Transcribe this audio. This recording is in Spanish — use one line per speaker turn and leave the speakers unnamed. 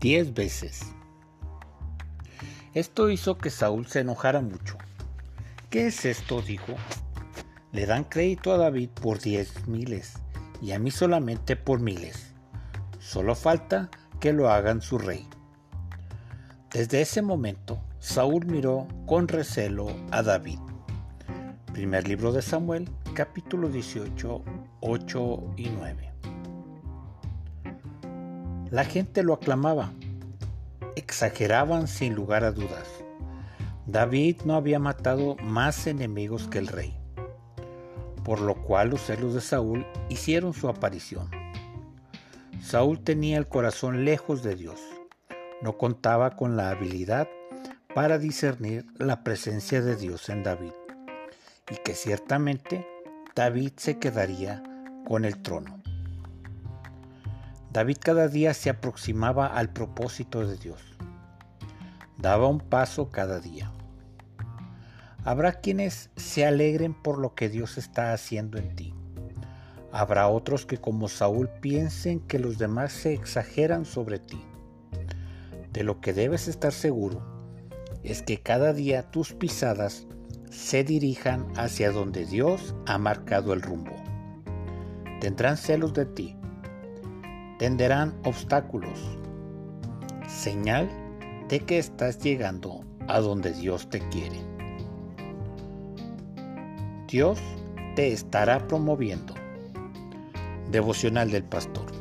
diez veces. Esto hizo que Saúl se enojara mucho. ¿Qué es esto? dijo. Le dan crédito a David por diez miles y a mí solamente por miles. Solo falta que lo hagan su rey. Desde ese momento, Saúl miró con recelo a David. Primer libro de Samuel, capítulo 18, 8 y 9. La gente lo aclamaba. Exageraban sin lugar a dudas. David no había matado más enemigos que el rey, por lo cual los celos de Saúl hicieron su aparición. Saúl tenía el corazón lejos de Dios. No contaba con la habilidad para discernir la presencia de Dios en David y que ciertamente David se quedaría con el trono. David cada día se aproximaba al propósito de Dios. Daba un paso cada día. Habrá quienes se alegren por lo que Dios está haciendo en ti. Habrá otros que como Saúl piensen que los demás se exageran sobre ti. De lo que debes estar seguro es que cada día tus pisadas se dirijan hacia donde Dios ha marcado el rumbo. Tendrán celos de ti, tenderán obstáculos, señal de que estás llegando a donde Dios te quiere. Dios te estará promoviendo. Devocional del Pastor.